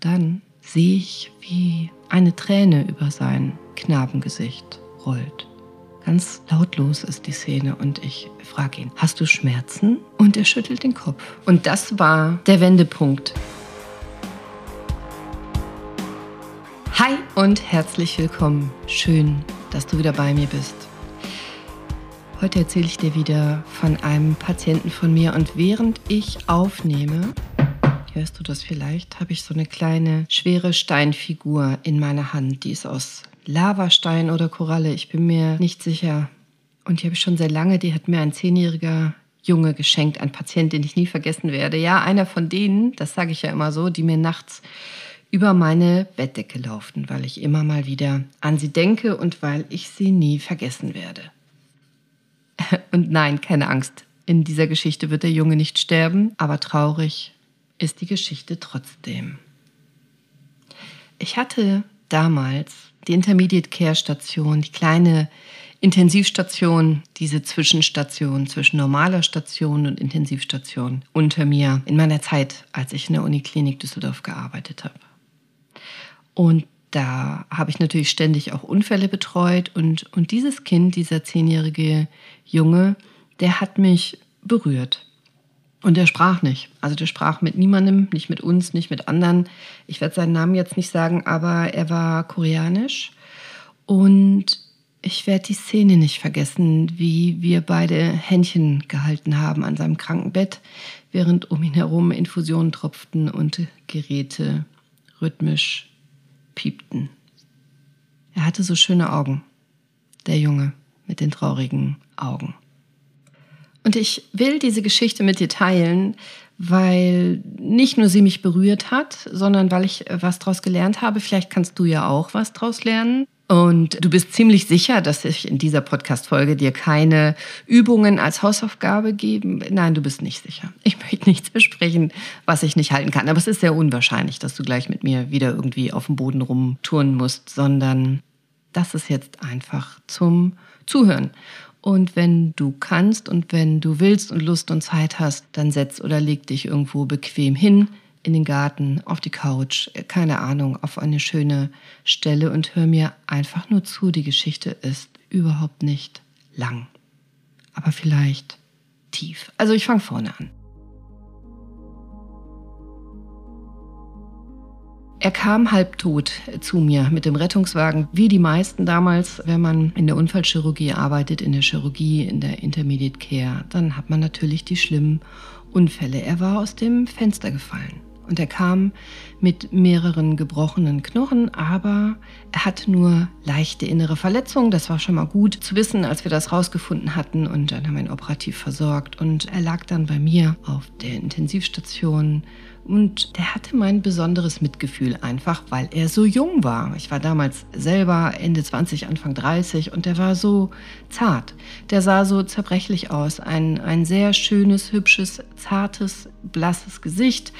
dann sehe ich, wie eine Träne über sein Knabengesicht rollt. Ganz lautlos ist die Szene und ich frage ihn, hast du Schmerzen? Und er schüttelt den Kopf. Und das war der Wendepunkt. Hi und herzlich willkommen. Schön, dass du wieder bei mir bist. Heute erzähle ich dir wieder von einem Patienten von mir und während ich aufnehme, hörst du das vielleicht, habe ich so eine kleine schwere Steinfigur in meiner Hand. Die ist aus Lavastein oder Koralle, ich bin mir nicht sicher. Und die habe ich schon sehr lange, die hat mir ein zehnjähriger Junge geschenkt, ein Patient, den ich nie vergessen werde. Ja, einer von denen, das sage ich ja immer so, die mir nachts über meine Bettdecke laufen, weil ich immer mal wieder an sie denke und weil ich sie nie vergessen werde. Und nein, keine Angst. In dieser Geschichte wird der Junge nicht sterben, aber traurig ist die Geschichte trotzdem. Ich hatte damals die Intermediate Care Station, die kleine Intensivstation, diese Zwischenstation zwischen normaler Station und Intensivstation unter mir in meiner Zeit, als ich in der Uniklinik Düsseldorf gearbeitet habe. Und da habe ich natürlich ständig auch Unfälle betreut und, und dieses Kind, dieser zehnjährige Junge, der hat mich berührt. Und er sprach nicht. Also der sprach mit niemandem, nicht mit uns, nicht mit anderen. Ich werde seinen Namen jetzt nicht sagen, aber er war koreanisch. Und ich werde die Szene nicht vergessen, wie wir beide Händchen gehalten haben an seinem Krankenbett, während um ihn herum Infusionen tropften und Geräte rhythmisch piepten. Er hatte so schöne Augen, der Junge mit den traurigen Augen. Und ich will diese Geschichte mit dir teilen, weil nicht nur sie mich berührt hat, sondern weil ich was daraus gelernt habe. Vielleicht kannst du ja auch was daraus lernen. Und du bist ziemlich sicher, dass ich in dieser Podcast-Folge dir keine Übungen als Hausaufgabe geben. Nein, du bist nicht sicher. Ich möchte nichts versprechen, was ich nicht halten kann. Aber es ist sehr unwahrscheinlich, dass du gleich mit mir wieder irgendwie auf dem Boden rumtouren musst, sondern das ist jetzt einfach zum Zuhören. Und wenn du kannst und wenn du willst und Lust und Zeit hast, dann setz oder leg dich irgendwo bequem hin, in den Garten, auf die Couch, keine Ahnung, auf eine schöne Stelle und hör mir einfach nur zu. Die Geschichte ist überhaupt nicht lang, aber vielleicht tief. Also ich fange vorne an. Er kam halbtot zu mir mit dem Rettungswagen, wie die meisten damals, wenn man in der Unfallchirurgie arbeitet, in der Chirurgie, in der Intermediate Care, dann hat man natürlich die schlimmen Unfälle. Er war aus dem Fenster gefallen. Und er kam mit mehreren gebrochenen Knochen, aber er hat nur leichte innere Verletzungen. Das war schon mal gut zu wissen, als wir das rausgefunden hatten. Und dann haben wir ihn operativ versorgt. Und er lag dann bei mir auf der Intensivstation und der hatte mein besonderes Mitgefühl einfach, weil er so jung war. Ich war damals selber Ende 20, Anfang 30 und der war so zart. Der sah so zerbrechlich aus. Ein, ein sehr schönes, hübsches, zartes, blasses Gesicht.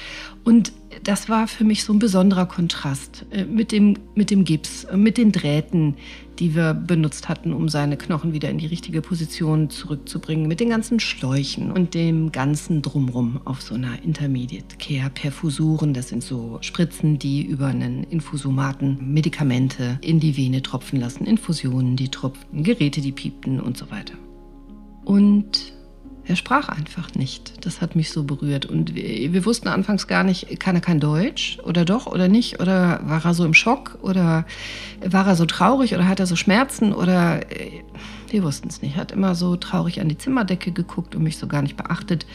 Und das war für mich so ein besonderer Kontrast äh, mit dem, mit dem Gips, mit den Drähten, die wir benutzt hatten, um seine Knochen wieder in die richtige Position zurückzubringen, mit den ganzen Schläuchen und dem ganzen Drumrum auf so einer Intermediate Care Perfusuren. Das sind so Spritzen, die über einen Infusomaten Medikamente in die Vene tropfen lassen, Infusionen, die tropften, Geräte, die piepten und so weiter. Und er sprach einfach nicht. Das hat mich so berührt. Und wir, wir, wussten anfangs gar nicht, kann er kein Deutsch oder doch oder nicht? Oder war er so im Schock? Oder war er so traurig oder hat er so Schmerzen? Oder äh, wir wussten es nicht. Er hat immer so traurig an die Zimmerdecke geguckt und mich so gar nicht beachtet,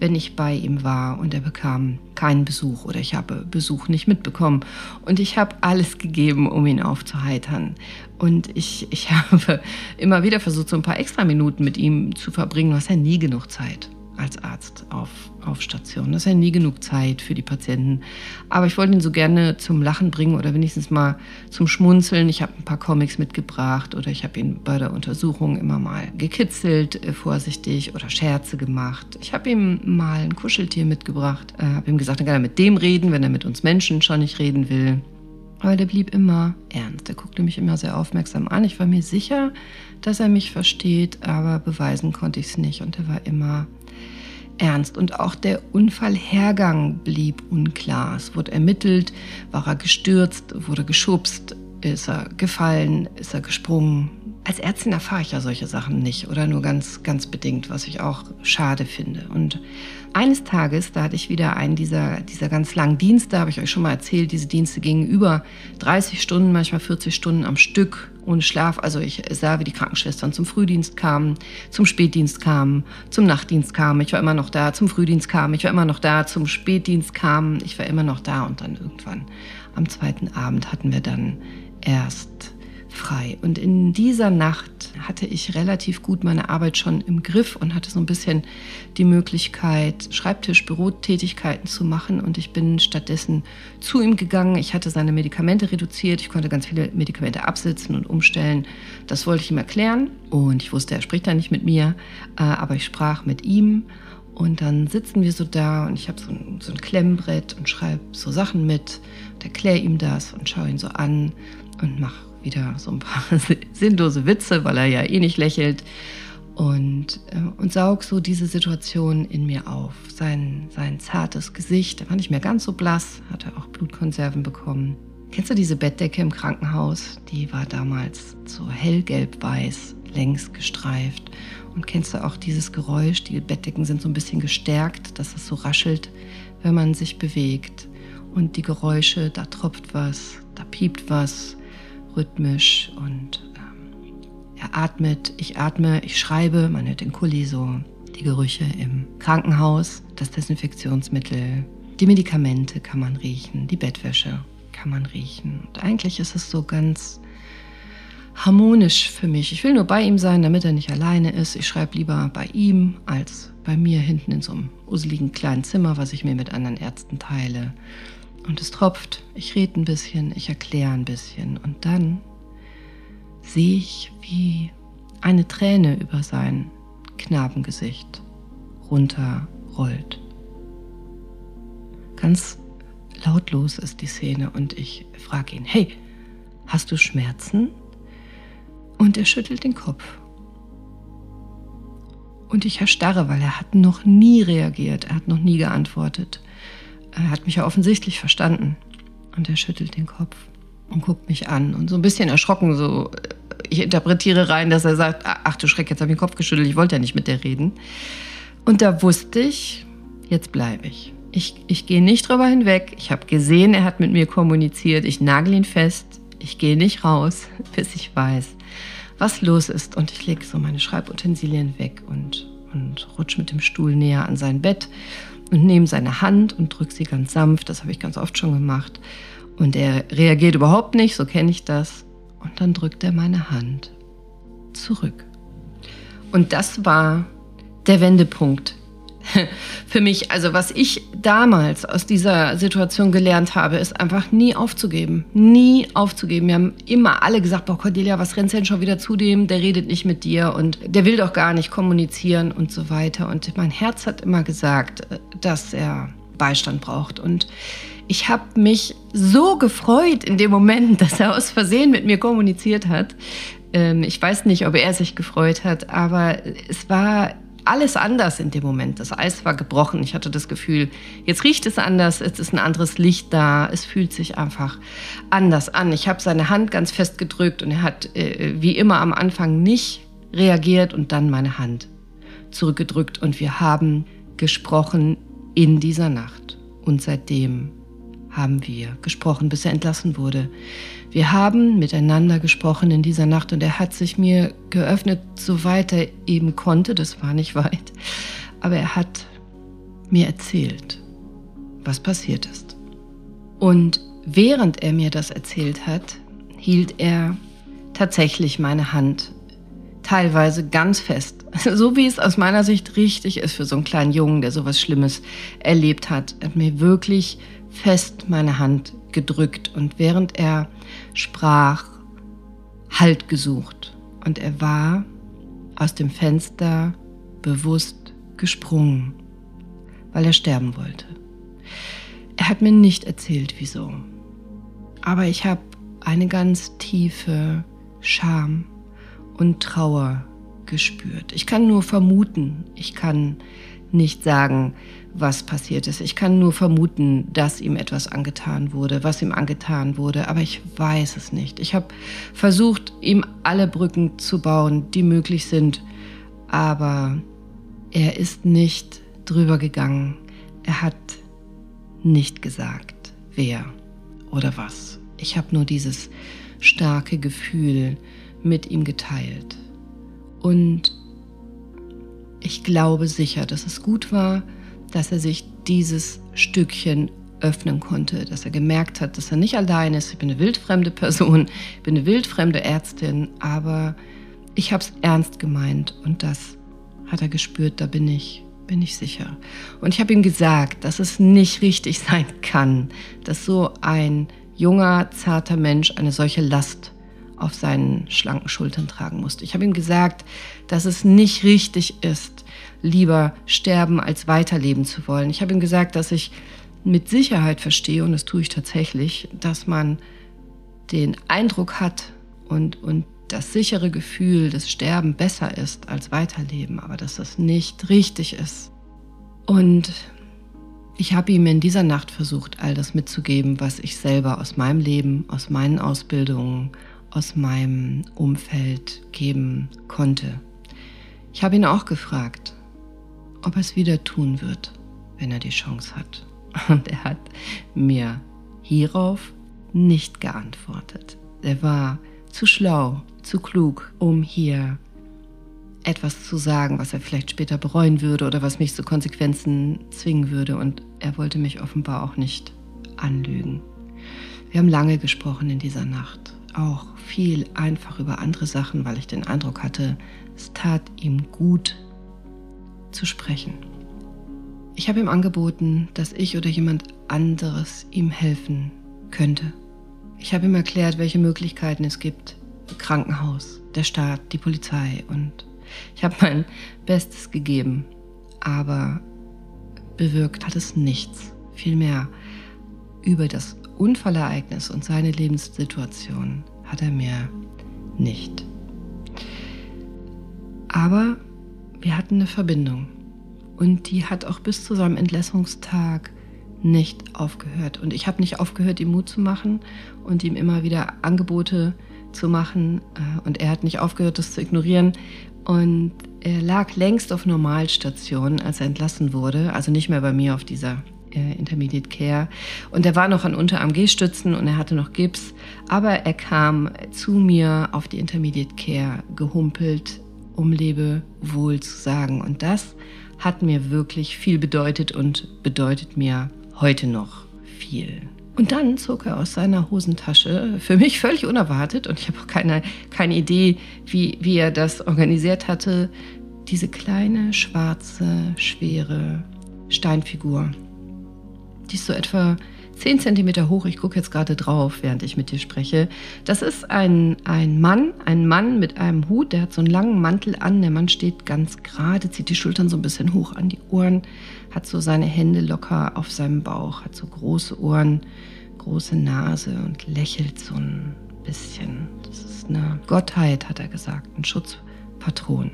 wenn ich bei ihm war. Und er bekam keinen Besuch oder ich habe Besuch nicht mitbekommen. Und ich habe alles gegeben, um ihn aufzuheitern. Und ich, ich habe immer wieder versucht, so ein paar extra Minuten mit ihm zu verbringen. Du hast ja nie genug Zeit als Arzt auf, auf Station. Das ist ja nie genug Zeit für die Patienten. Aber ich wollte ihn so gerne zum Lachen bringen oder wenigstens mal zum Schmunzeln. Ich habe ein paar Comics mitgebracht oder ich habe ihn bei der Untersuchung immer mal gekitzelt, äh, vorsichtig oder Scherze gemacht. Ich habe ihm mal ein Kuscheltier mitgebracht, äh, habe ihm gesagt, er kann er mit dem reden, wenn er mit uns Menschen schon nicht reden will. Aber der blieb immer ernst. Er guckte mich immer sehr aufmerksam an. Ich war mir sicher, dass er mich versteht, aber beweisen konnte ich es nicht. Und er war immer ernst und auch der Unfallhergang blieb unklar. Es wurde ermittelt, war er gestürzt, wurde geschubst, ist er gefallen, ist er gesprungen. Als Ärztin erfahre ich ja solche Sachen nicht oder nur ganz, ganz bedingt, was ich auch schade finde. Und eines Tages, da hatte ich wieder einen dieser, dieser ganz langen Dienste, habe ich euch schon mal erzählt, diese Dienste gingen über 30 Stunden, manchmal 40 Stunden am Stück ohne Schlaf. Also ich sah, wie die Krankenschwestern zum Frühdienst kamen, zum Spätdienst kamen, zum Nachtdienst kamen. Ich war immer noch da, zum Frühdienst kamen. Ich war immer noch da, zum Spätdienst kamen. Ich war immer noch da und dann irgendwann am zweiten Abend hatten wir dann erst frei. Und in dieser Nacht hatte ich relativ gut meine Arbeit schon im Griff und hatte so ein bisschen die Möglichkeit, Schreibtisch, Bürotätigkeiten zu machen. Und ich bin stattdessen zu ihm gegangen. Ich hatte seine Medikamente reduziert. Ich konnte ganz viele Medikamente absitzen und umstellen. Das wollte ich ihm erklären. Und ich wusste, er spricht da nicht mit mir, äh, aber ich sprach mit ihm. Und dann sitzen wir so da und ich habe so so ein Klemmbrett und schreibe so Sachen mit und erkläre ihm das und schaue ihn so an und mache wieder so ein paar sinnlose Witze, weil er ja eh nicht lächelt. Und, äh, und saug so diese Situation in mir auf. Sein, sein zartes Gesicht, der war nicht mehr ganz so blass, hatte auch Blutkonserven bekommen. Kennst du diese Bettdecke im Krankenhaus? Die war damals so hellgelb-weiß, längs gestreift. Und kennst du auch dieses Geräusch? Die Bettdecken sind so ein bisschen gestärkt, dass es so raschelt, wenn man sich bewegt. Und die Geräusche, da tropft was, da piept was, rhythmisch und ähm, er atmet, ich atme, ich schreibe, man hört den Kuli so, die Gerüche im Krankenhaus, das Desinfektionsmittel, die Medikamente kann man riechen, die Bettwäsche kann man riechen. Und eigentlich ist es so ganz harmonisch für mich. Ich will nur bei ihm sein, damit er nicht alleine ist. Ich schreibe lieber bei ihm als bei mir hinten in so einem useligen kleinen Zimmer, was ich mir mit anderen Ärzten teile. Und es tropft. Ich rede ein bisschen, ich erkläre ein bisschen. Und dann sehe ich, wie eine Träne über sein Knabengesicht runterrollt. Ganz lautlos ist die Szene und ich frage ihn, hey, hast du Schmerzen? Und er schüttelt den Kopf. Und ich erstarre, weil er hat noch nie reagiert, er hat noch nie geantwortet. Er hat mich ja offensichtlich verstanden. Und er schüttelt den Kopf und guckt mich an. Und so ein bisschen erschrocken, so, ich interpretiere rein, dass er sagt, ach du Schreck, jetzt habe ich den Kopf geschüttelt, ich wollte ja nicht mit dir reden. Und da wusste ich, jetzt bleibe ich. Ich, ich gehe nicht drüber hinweg. Ich habe gesehen, er hat mit mir kommuniziert. Ich nagel ihn fest. Ich gehe nicht raus, bis ich weiß, was los ist. Und ich lege so meine Schreibutensilien weg und, und rutsche mit dem Stuhl näher an sein Bett und nehme seine Hand und drücke sie ganz sanft. Das habe ich ganz oft schon gemacht. Und er reagiert überhaupt nicht, so kenne ich das. Und dann drückt er meine Hand zurück. Und das war der Wendepunkt für mich. Also was ich damals aus dieser Situation gelernt habe, ist einfach nie aufzugeben. Nie aufzugeben. Wir haben immer alle gesagt, boah Cordelia, was rennst denn schon wieder zu dem? Der redet nicht mit dir und der will doch gar nicht kommunizieren und so weiter. Und mein Herz hat immer gesagt, dass er Beistand braucht. Und ich habe mich so gefreut in dem Moment, dass er aus Versehen mit mir kommuniziert hat. Ähm, ich weiß nicht, ob er sich gefreut hat, aber es war alles anders in dem Moment. Das Eis war gebrochen. Ich hatte das Gefühl, jetzt riecht es anders, es ist ein anderes Licht da, es fühlt sich einfach anders an. Ich habe seine Hand ganz fest gedrückt und er hat äh, wie immer am Anfang nicht reagiert und dann meine Hand zurückgedrückt und wir haben gesprochen in dieser Nacht. Und seitdem haben wir gesprochen, bis er entlassen wurde. Wir haben miteinander gesprochen in dieser Nacht und er hat sich mir geöffnet, soweit er eben konnte, das war nicht weit, aber er hat mir erzählt, was passiert ist. Und während er mir das erzählt hat, hielt er tatsächlich meine Hand teilweise ganz fest. So wie es aus meiner Sicht richtig ist für so einen kleinen Jungen, der sowas Schlimmes erlebt hat. Er hat mir wirklich fest meine Hand gedrückt und während er sprach, Halt gesucht. Und er war aus dem Fenster bewusst gesprungen, weil er sterben wollte. Er hat mir nicht erzählt, wieso. Aber ich habe eine ganz tiefe Scham und Trauer gespürt. Ich kann nur vermuten, ich kann nicht sagen, was passiert ist. Ich kann nur vermuten, dass ihm etwas angetan wurde, was ihm angetan wurde, aber ich weiß es nicht. Ich habe versucht, ihm alle Brücken zu bauen, die möglich sind, aber er ist nicht drüber gegangen. Er hat nicht gesagt, wer oder was. Ich habe nur dieses starke Gefühl mit ihm geteilt. Und ich glaube sicher, dass es gut war, dass er sich dieses Stückchen öffnen konnte, dass er gemerkt hat, dass er nicht allein ist. Ich bin eine wildfremde Person, ich bin eine wildfremde Ärztin, aber ich habe es ernst gemeint und das hat er gespürt, da bin ich, bin ich sicher. Und ich habe ihm gesagt, dass es nicht richtig sein kann, dass so ein junger, zarter Mensch eine solche Last auf seinen schlanken Schultern tragen musste. Ich habe ihm gesagt, dass es nicht richtig ist, lieber sterben als weiterleben zu wollen. Ich habe ihm gesagt, dass ich mit Sicherheit verstehe, und das tue ich tatsächlich, dass man den Eindruck hat und, und das sichere Gefühl, dass Sterben besser ist als Weiterleben, aber dass das nicht richtig ist. Und ich habe ihm in dieser Nacht versucht, all das mitzugeben, was ich selber aus meinem Leben, aus meinen Ausbildungen, aus meinem Umfeld geben konnte. Ich habe ihn auch gefragt, ob er es wieder tun wird, wenn er die Chance hat. Und er hat mir hierauf nicht geantwortet. Er war zu schlau, zu klug, um hier etwas zu sagen, was er vielleicht später bereuen würde oder was mich zu Konsequenzen zwingen würde. Und er wollte mich offenbar auch nicht anlügen. Wir haben lange gesprochen in dieser Nacht auch viel einfach über andere Sachen, weil ich den Eindruck hatte, es tat ihm gut zu sprechen. Ich habe ihm angeboten, dass ich oder jemand anderes ihm helfen könnte. Ich habe ihm erklärt, welche Möglichkeiten es gibt. Krankenhaus, der Staat, die Polizei und ich habe mein Bestes gegeben, aber bewirkt hat es nichts. Vielmehr über das Unfallereignis und seine Lebenssituation hat er mir nicht. Aber wir hatten eine Verbindung und die hat auch bis zu seinem Entlassungstag nicht aufgehört. Und ich habe nicht aufgehört, ihm Mut zu machen und ihm immer wieder Angebote zu machen. Äh, und er hat nicht aufgehört, das zu ignorieren. Und er lag längst auf Normalstation, als er entlassen wurde, also nicht mehr bei mir auf dieser äh, Intermediate Care. Und er war noch an Unter-AMG-Stützen und er hatte noch Gips. Aber er kam zu mir auf die Intermediate Care gehumpelt, um Lebewohl zu sagen. Und das hat mir wirklich viel bedeutet und bedeutet mir heute noch viel. Und dann zog er aus seiner Hosentasche, für mich völlig unerwartet, und ich habe auch keine, keine Idee, wie, wie er das organisiert hatte, diese kleine, schwarze, schwere Steinfigur die ist so etwa 10 cm hoch. Ich gucke jetzt gerade drauf, während ich mit dir spreche. Das ist ein, ein Mann, ein Mann mit einem Hut, der hat so einen langen Mantel an. Der Mann steht ganz gerade, zieht die Schultern so ein bisschen hoch an die Ohren, hat so seine Hände locker auf seinem Bauch, hat so große Ohren, große Nase und lächelt so ein bisschen. Das ist eine Gottheit, hat er gesagt, ein Schutzpatron.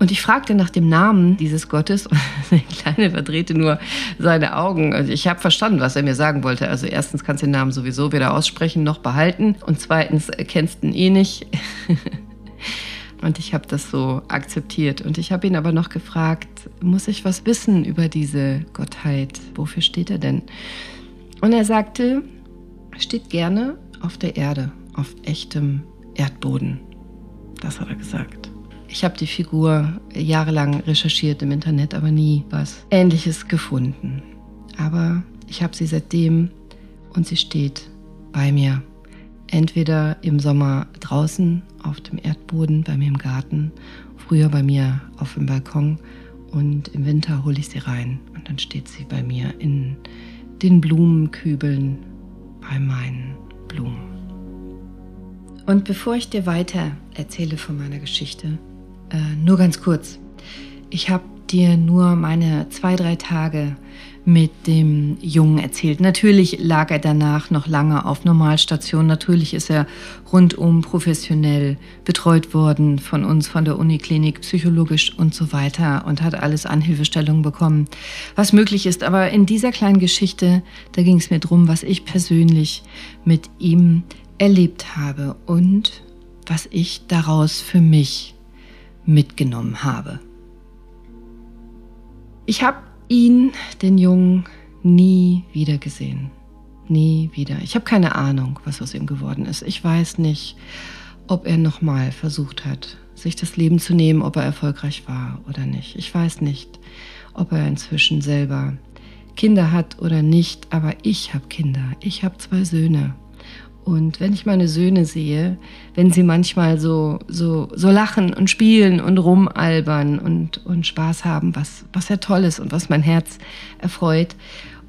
Und ich fragte nach dem Namen dieses Gottes und der Kleine verdrehte nur seine Augen. Also ich habe verstanden, was er mir sagen wollte. Also erstens kannst du den Namen sowieso weder aussprechen noch behalten und zweitens kennst du ihn eh nicht. Und ich habe das so akzeptiert. Und ich habe ihn aber noch gefragt, muss ich was wissen über diese Gottheit? Wofür steht er denn? Und er sagte, steht gerne auf der Erde, auf echtem Erdboden. Das hat er gesagt. Ich habe die Figur jahrelang recherchiert im Internet, aber nie was Ähnliches gefunden. Aber ich habe sie seitdem und sie steht bei mir. Entweder im Sommer draußen auf dem Erdboden, bei mir im Garten, früher bei mir auf dem Balkon und im Winter hole ich sie rein und dann steht sie bei mir in den Blumenkübeln bei meinen Blumen. Und bevor ich dir weiter erzähle von meiner Geschichte, äh, nur ganz kurz. Ich habe dir nur meine zwei, drei Tage mit dem Jungen erzählt. Natürlich lag er danach noch lange auf Normalstation. Natürlich ist er rundum professionell betreut worden von uns, von der Uniklinik, psychologisch und so weiter und hat alles an Hilfestellungen bekommen, was möglich ist. Aber in dieser kleinen Geschichte, da ging es mir darum, was ich persönlich mit ihm erlebt habe und was ich daraus für mich mitgenommen habe. Ich habe ihn, den Jungen, nie wieder gesehen. Nie wieder. Ich habe keine Ahnung, was aus ihm geworden ist. Ich weiß nicht, ob er nochmal versucht hat, sich das Leben zu nehmen, ob er erfolgreich war oder nicht. Ich weiß nicht, ob er inzwischen selber Kinder hat oder nicht, aber ich habe Kinder. Ich habe zwei Söhne. Und wenn ich meine Söhne sehe, wenn sie manchmal so, so, so lachen und spielen und rumalbern und, und Spaß haben, was, was ja toll ist und was mein Herz erfreut,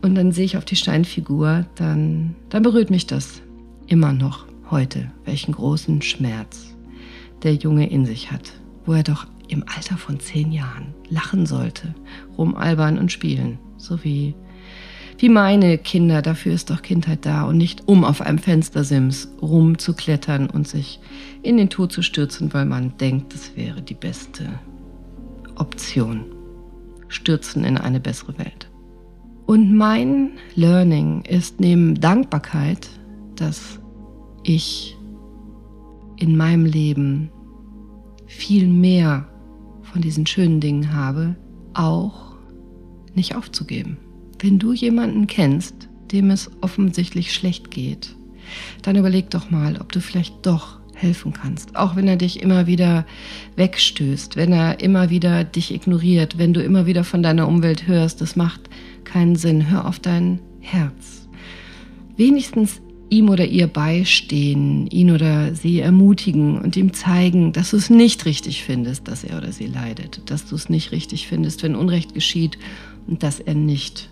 und dann sehe ich auf die Steinfigur, dann, dann berührt mich das immer noch heute, welchen großen Schmerz der Junge in sich hat, wo er doch im Alter von zehn Jahren lachen sollte, rumalbern und spielen, so wie wie meine Kinder, dafür ist doch Kindheit da und nicht um auf einem Fenstersims rumzuklettern und sich in den Tod zu stürzen, weil man denkt, das wäre die beste Option. Stürzen in eine bessere Welt. Und mein Learning ist neben Dankbarkeit, dass ich in meinem Leben viel mehr von diesen schönen Dingen habe, auch nicht aufzugeben. Wenn du jemanden kennst, dem es offensichtlich schlecht geht, dann überleg doch mal, ob du vielleicht doch helfen kannst. Auch wenn er dich immer wieder wegstößt, wenn er immer wieder dich ignoriert, wenn du immer wieder von deiner Umwelt hörst, das macht keinen Sinn. Hör auf dein Herz. Wenigstens ihm oder ihr beistehen, ihn oder sie ermutigen und ihm zeigen, dass du es nicht richtig findest, dass er oder sie leidet, dass du es nicht richtig findest, wenn Unrecht geschieht und dass er nicht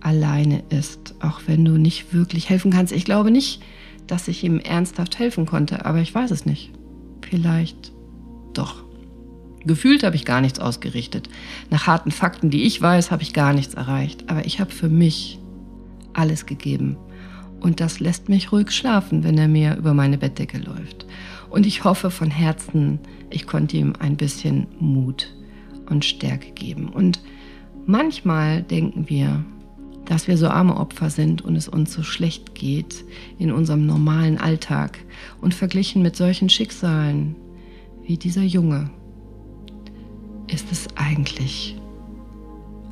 alleine ist, auch wenn du nicht wirklich helfen kannst. Ich glaube nicht, dass ich ihm ernsthaft helfen konnte, aber ich weiß es nicht. Vielleicht doch. Gefühlt habe ich gar nichts ausgerichtet. Nach harten Fakten, die ich weiß, habe ich gar nichts erreicht. Aber ich habe für mich alles gegeben. Und das lässt mich ruhig schlafen, wenn er mir über meine Bettdecke läuft. Und ich hoffe von Herzen, ich konnte ihm ein bisschen Mut und Stärke geben. Und manchmal denken wir, dass wir so arme Opfer sind und es uns so schlecht geht in unserem normalen Alltag. Und verglichen mit solchen Schicksalen wie dieser Junge, ist es eigentlich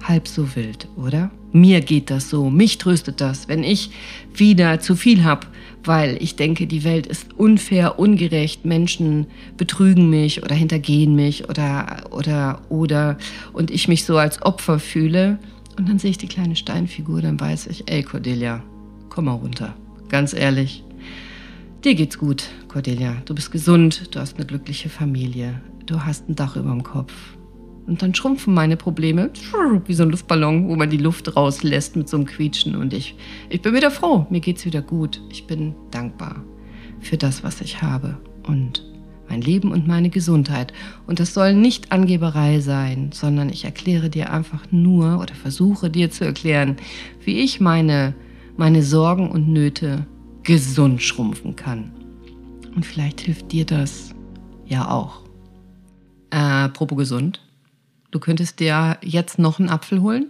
halb so wild, oder? Mir geht das so, mich tröstet das, wenn ich wieder zu viel habe, weil ich denke, die Welt ist unfair, ungerecht, Menschen betrügen mich oder hintergehen mich oder oder oder. Und ich mich so als Opfer fühle und dann sehe ich die kleine Steinfigur, dann weiß ich, ey Cordelia, komm mal runter. Ganz ehrlich, dir geht's gut, Cordelia. Du bist gesund, du hast eine glückliche Familie, du hast ein Dach über dem Kopf. Und dann schrumpfen meine Probleme wie so ein Luftballon, wo man die Luft rauslässt mit so einem Quietschen. Und ich, ich bin wieder froh, mir geht's wieder gut. Ich bin dankbar für das, was ich habe. Und mein Leben und meine Gesundheit. Und das soll nicht Angeberei sein, sondern ich erkläre dir einfach nur oder versuche dir zu erklären, wie ich meine, meine Sorgen und Nöte gesund schrumpfen kann. Und vielleicht hilft dir das ja auch. Äh, apropos gesund. Du könntest dir jetzt noch einen Apfel holen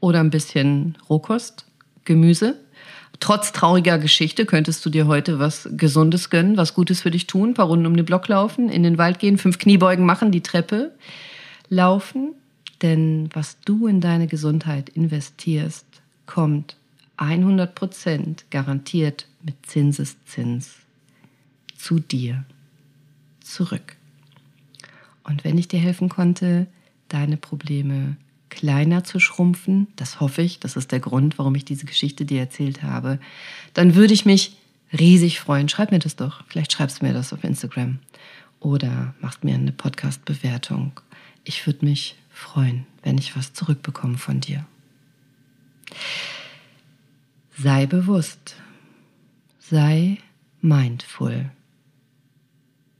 oder ein bisschen Rohkost, Gemüse Trotz trauriger Geschichte könntest du dir heute was Gesundes gönnen, was Gutes für dich tun, ein paar Runden um den Block laufen, in den Wald gehen, fünf Kniebeugen machen, die Treppe laufen. Denn was du in deine Gesundheit investierst, kommt 100 Prozent garantiert mit Zinseszins zu dir zurück. Und wenn ich dir helfen konnte, deine Probleme kleiner zu schrumpfen, das hoffe ich, das ist der Grund, warum ich diese Geschichte dir erzählt habe, dann würde ich mich riesig freuen. Schreib mir das doch. Vielleicht schreibst du mir das auf Instagram oder machst mir eine Podcast-Bewertung. Ich würde mich freuen, wenn ich was zurückbekomme von dir. Sei bewusst. Sei mindful.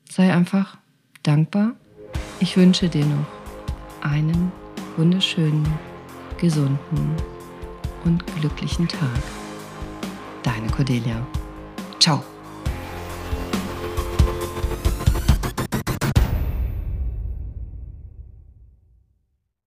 Sei einfach dankbar. Ich wünsche dir noch einen wunderschönen, gesunden und glücklichen Tag. Deine Cordelia. Ciao.